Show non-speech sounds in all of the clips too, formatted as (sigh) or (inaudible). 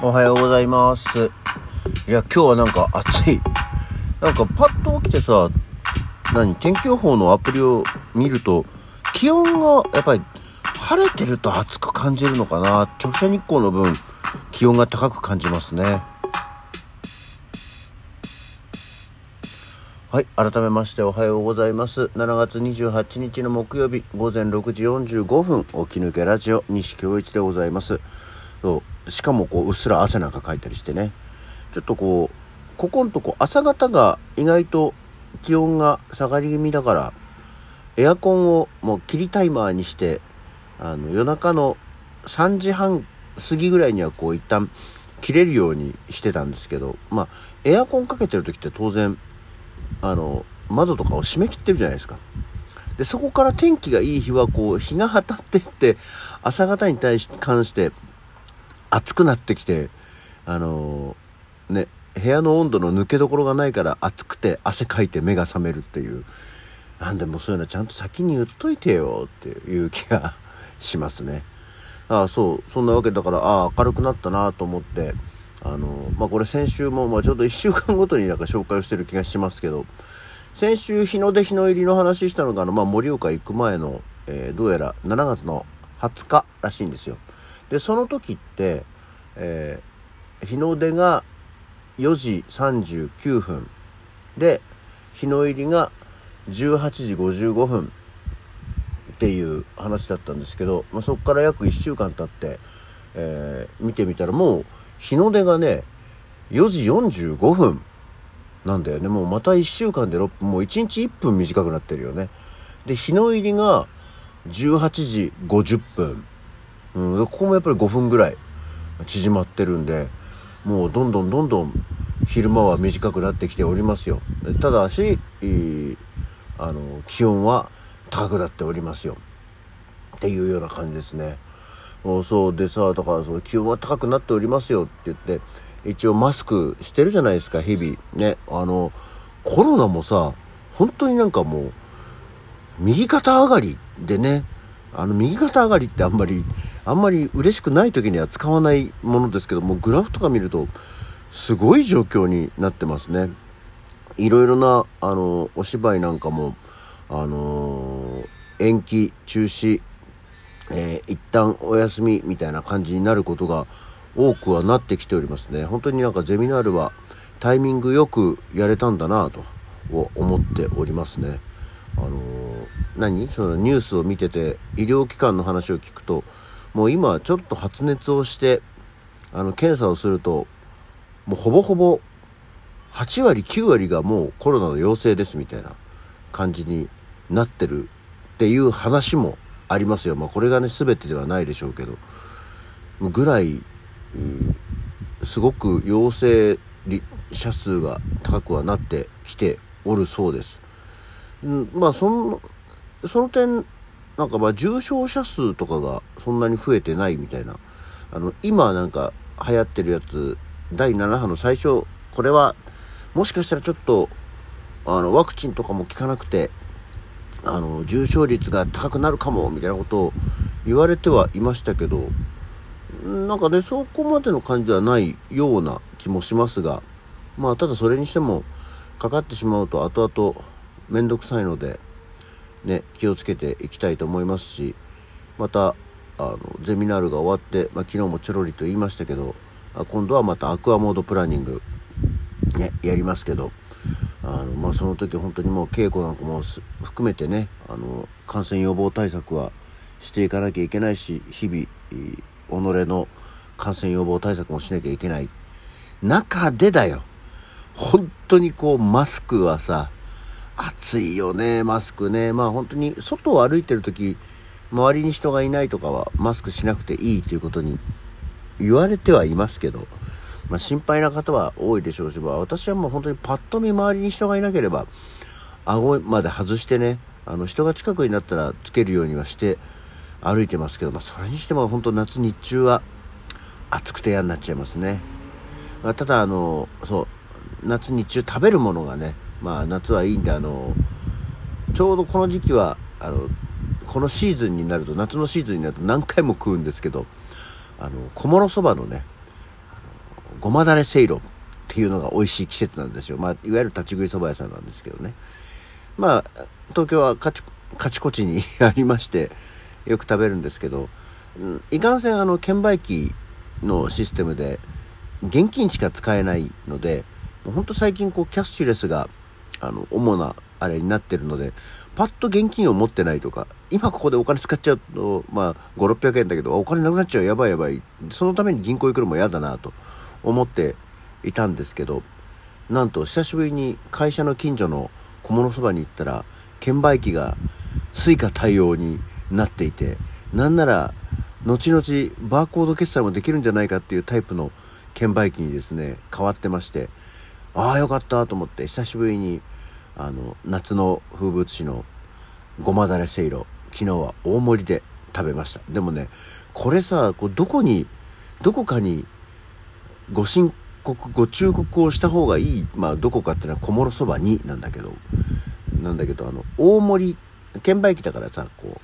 おはようございます。いや、今日はなんか暑い。なんかパッと起きてさ、何、天気予報のアプリを見ると、気温がやっぱり晴れてると暑く感じるのかな。直射日光の分、気温が高く感じますね。はい。改めましておはようございます。7月28日の木曜日午前6時45分、起き抜けラジオ西京一でございます。そうしかもこう、うっすら汗なんかかいたりしてね。ちょっとこう、ここんとこ朝方が意外と気温が下がり気味だから、エアコンをもう切りタイマーにして、あの、夜中の3時半過ぎぐらいにはこう一旦切れるようにしてたんですけど、まあ、エアコンかけてる時って当然、あの、窓とかを閉め切ってるじゃないですか。で、そこから天気がいい日は、こう、日が当たっていって、朝方に対し、関して、暑くなってきて、あのーね、部屋の温度の抜けどころがないから暑くて汗かいて目が覚めるっていう。なんでもそういうのちゃんと先に言っといてよっていう気がしますね。ああ、そう、そんなわけだから、ああ、明るくなったなと思って、あのーまあ、これ先週も、まあ、ちょうど1週間ごとになんか紹介をしてる気がしますけど、先週日の出日の入りの話したのが、あの、まあ、盛岡行く前の、えーどうやら7月の20日らしいんですよ。で、その時って、えー日の出が4時39分で、日の入りが18時55分っていう話だったんですけど、まあ、そこから約1週間経って、えー見てみたらもう日の出がね、4時45分なんだよね。もうまた1週間で6分、もう1日1分短くなってるよね。で、日の入りが18時50分。うん、ここもやっぱり5分ぐらい縮まってるんで、もうどんどんどんどん昼間は短くなってきておりますよ。ただし、えーあの、気温は高くなっておりますよ。っていうような感じですね。そうでさ、だからその気温は高くなっておりますよって言って、一応マスクしてるじゃないですか、日々。ね。あの、コロナもさ、本当になんかもう、右肩上がりでね、あの、右肩上がりってあんまり、あんまり嬉しくない時には使わないものですけども、グラフとか見ると、すごい状況になってますね。いろいろな、あの、お芝居なんかも、あの延期、中止、えー一旦お休みみたいな感じになることが多くはなってきておりますね。本当になんかゼミナールはタイミングよくやれたんだなと思っておりますね。あのー何？そのニュースを見てて医療機関の話を聞くともう今ちょっと発熱をしてあの検査をするともうほぼほぼ8割9割がもうコロナの陽性ですみたいな感じになってるっていう話もありますよ。まあこれがね全てではないでしょうけどぐらい、うんすごく陽性者数が高くはなってきておるそうです。まあそのその点なんかまあ重症者数とかがそんなに増えてないみたいな。あの今なんか流行ってるやつ第7波の最初これはもしかしたらちょっとあのワクチンとかも効かなくてあの重症率が高くなるかもみたいなことを言われてはいましたけどなんかねそこまでの感じはないような気もしますがまあただそれにしてもかかってしまうと後々面倒くさいのでね気をつけていきたいと思いますしまたあのゼミナールが終わって、まあ、昨日もちょろりと言いましたけどあ今度はまたアクアモードプランニングね、やりますけど、あの、まあ、その時本当にもう稽古なんかも含めてね、あの、感染予防対策はしていかなきゃいけないし、日々、己の感染予防対策もしなきゃいけない。中でだよ。本当にこう、マスクはさ、暑いよね、マスクね。まあ本当に、外を歩いてる時、周りに人がいないとかは、マスクしなくていいということに言われてはいますけど、まあ、心配な方は多いでしょうし、まあ、私はもう本当にパッと見周りに人がいなければ、顎まで外してね、あの人が近くになったらつけるようにはして歩いてますけど、まあ、それにしても本当夏日中は暑くて嫌になっちゃいますね。まあ、ただあの、そう、夏日中食べるものがね、まあ夏はいいんで、あの、ちょうどこの時期は、あの、このシーズンになると、夏のシーズンになると何回も食うんですけど、あの、小諸そばのね、ごまだれせいろっていうのが美味しい季節なんですよ。まあ、いわゆる立ち食いそば屋さんなんですけどね。まあ、東京はカチカチコチに (laughs) ありまして、よく食べるんですけど、いかんせんあの、券売機のシステムで、現金しか使えないので、もうほんと最近こう、キャッシュレスが、あの、主なあれになってるので、パッと現金を持ってないとか、今ここでお金使っちゃうと、まあ、5、600円だけど、お金なくなっちゃう、やばいやばい。そのために銀行行くのも嫌だなと思っていたんですけど、なんと久しぶりに会社の近所の小物そばに行ったら、券売機が suica 対応になっていて、なんなら、後々バーコード決済もできるんじゃないかっていうタイプの券売機にですね、変わってまして、ああよかったと思って久しぶりにあの夏の風物詩のごまだれせいろ昨日は大盛りで食べました。でもねこれさこうどこにどこかにご申告ご忠告をした方がいいまあどこかっていうのは小諸そばになんだけどなんだけどあの大盛り券売機だからさこ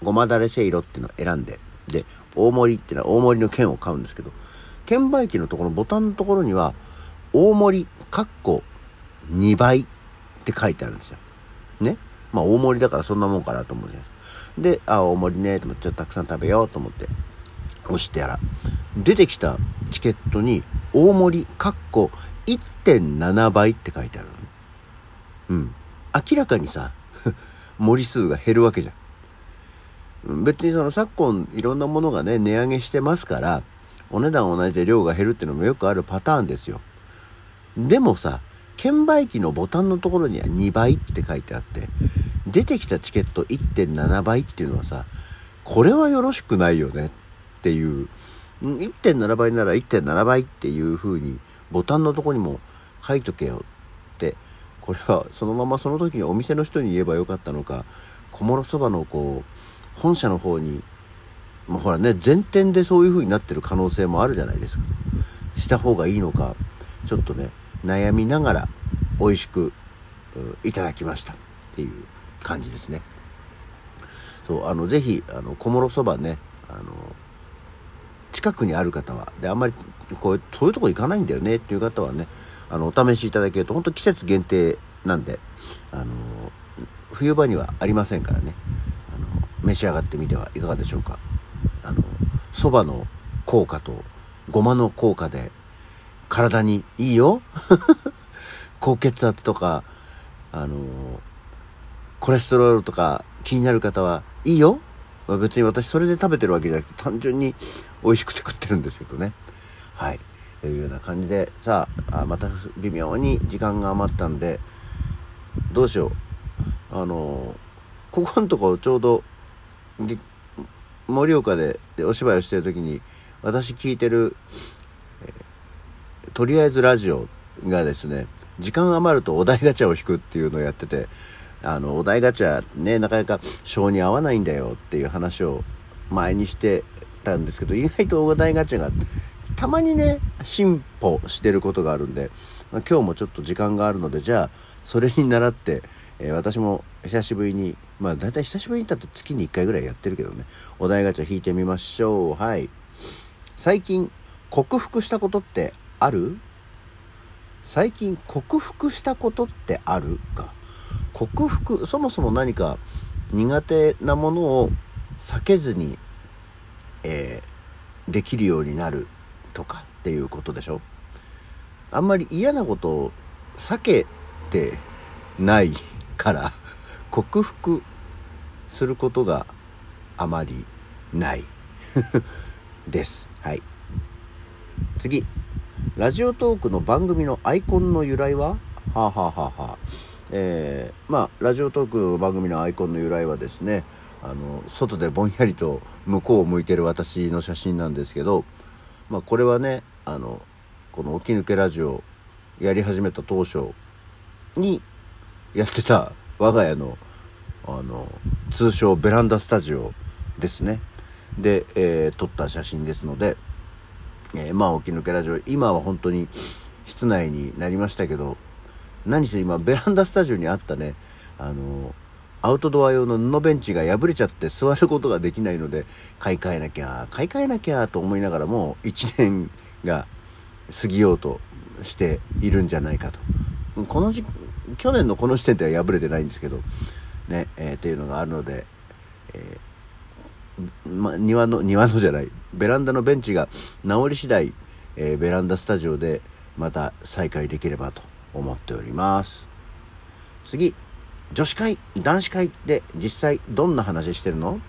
うごまだれせいろっていうのを選んでで大盛りっていうのは大盛りの券を買うんですけど券売機のところボタンのところには大盛りかっこ2倍って書いてあるんですよ。ね？まあ大盛りだからそんなもんかなと思うじゃないですか。で、あ、大盛りね、と思ってちょっとたくさん食べようと思って押してやら。出てきたチケットに大盛りかっこ1.7倍って書いてあるの。うん。明らかにさ、(laughs) 盛り数が減るわけじゃん。別にその昨今いろんなものがね、値上げしてますから、お値段同じで量が減るっていうのもよくあるパターンですよ。でもさ、券売機のボタンのところには2倍って書いてあって、出てきたチケット1.7倍っていうのはさ、これはよろしくないよねっていう、1.7倍なら1.7倍っていう風にボタンのとこにも書いとけよって、これはそのままその時にお店の人に言えばよかったのか、小諸そばのこう、本社の方に、まあ、ほらね、前転でそういう風になってる可能性もあるじゃないですか。した方がいいのか、ちょっとね、悩みながら美味しくいただきましたっていう感じですね。そう、あの、ぜひ、あの、小諸そばね、あの、近くにある方は、で、あんまり、こう、そういうとこ行かないんだよねっていう方はね、あの、お試しいただけると、本当季節限定なんで、あの、冬場にはありませんからね、あの、召し上がってみてはいかがでしょうか。あの、そばの効果と、ごまの効果で、体にいいよ (laughs) 高血圧とか、あのコレステロールとか気になる方はいいよ、まあ、別に私それで食べてるわけじゃなくて単純に美味しくて食ってるんですけどね。はい。というような感じで、さあ、また微妙に時間が余ったんで、どうしよう。あのここのとこちょうど、盛岡でお芝居をしてる時に、私聞いてる、とりあえずラジオがですね、時間余るとお題ガチャを引くっていうのをやってて、あの、お題ガチャね、なかなか性に合わないんだよっていう話を前にしてたんですけど、意外とお題ガチャがたまにね、進歩してることがあるんで、まあ、今日もちょっと時間があるので、じゃあ、それに倣って、えー、私も久しぶりに、まあ大体久しぶりにだって月に1回ぐらいやってるけどね、お題ガチャ引いてみましょう。はい。最近、克服したことってある？最近克服したことってある？か。克服そもそも何か苦手なものを避けずに、えー、できるようになるとかっていうことでしょ？あんまり嫌なことを避けてないから克服することがあまりない。(laughs) です。はい。次。ラジオトークの番組のアイコンの由来は？はあ、はあははあ、えー、まあラジオトークの番組のアイコンの由来はですねあの外でぼんやりと向こうを向いてる私の写真なんですけど、まあ、これはねあのこの「起き抜けラジオ」やり始めた当初にやってた我が家のあの通称ベランダスタジオですね。で、えー、撮った写真ですのでえー、まあ、起き抜けラジオ、今は本当に室内になりましたけど、何せ今、ベランダスタジオにあったね、あの、アウトドア用の布ベンチが破れちゃって座ることができないので、買い替えなきゃ、買い替えなきゃと思いながらも、1年が過ぎようとしているんじゃないかと。この時、去年のこの時点では破れてないんですけど、ね、えー、っていうのがあるので、えー、ま、庭の、庭のじゃない、ベランダのベンチが治り次第、えー、ベランダスタジオでまた再開できればと思っております。次、女子会、男子会って実際どんな話してるの？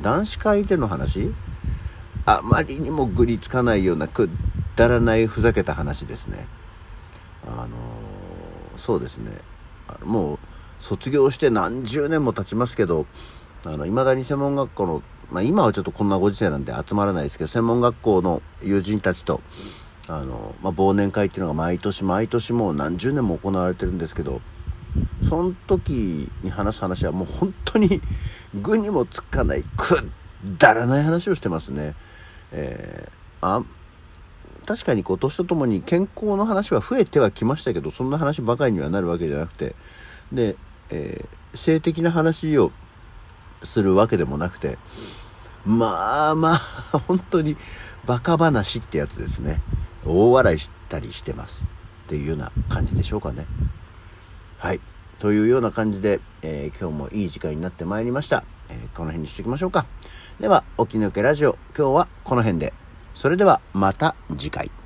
男子会での話？あまりにもぐりつかないようなくだらないふざけた話ですね。あのー、そうですね。もう卒業して何十年も経ちますけど、あの、未だに専門学校の、まあ今はちょっとこんなご時世なんで集まらないですけど、専門学校の友人たちと、あの、まあ忘年会っていうのが毎年毎年もう何十年も行われてるんですけど、その時に話す話はもう本当に (laughs) 具にもつかないくだらない話をしてますね。えー、あ確かにこう年とともに健康の話は増えてはきましたけどそんな話ばかりにはなるわけじゃなくてで、えー、性的な話をするわけでもなくてまあまあ本当にバカ話ってやつですね大笑いしたりしてますっていうような感じでしょうかねはい。というような感じで、えー、今日もいい時間になってまいりました。えー、この辺にしておきましょうか。では、起き抜けラジオ、今日はこの辺で。それではまた次回。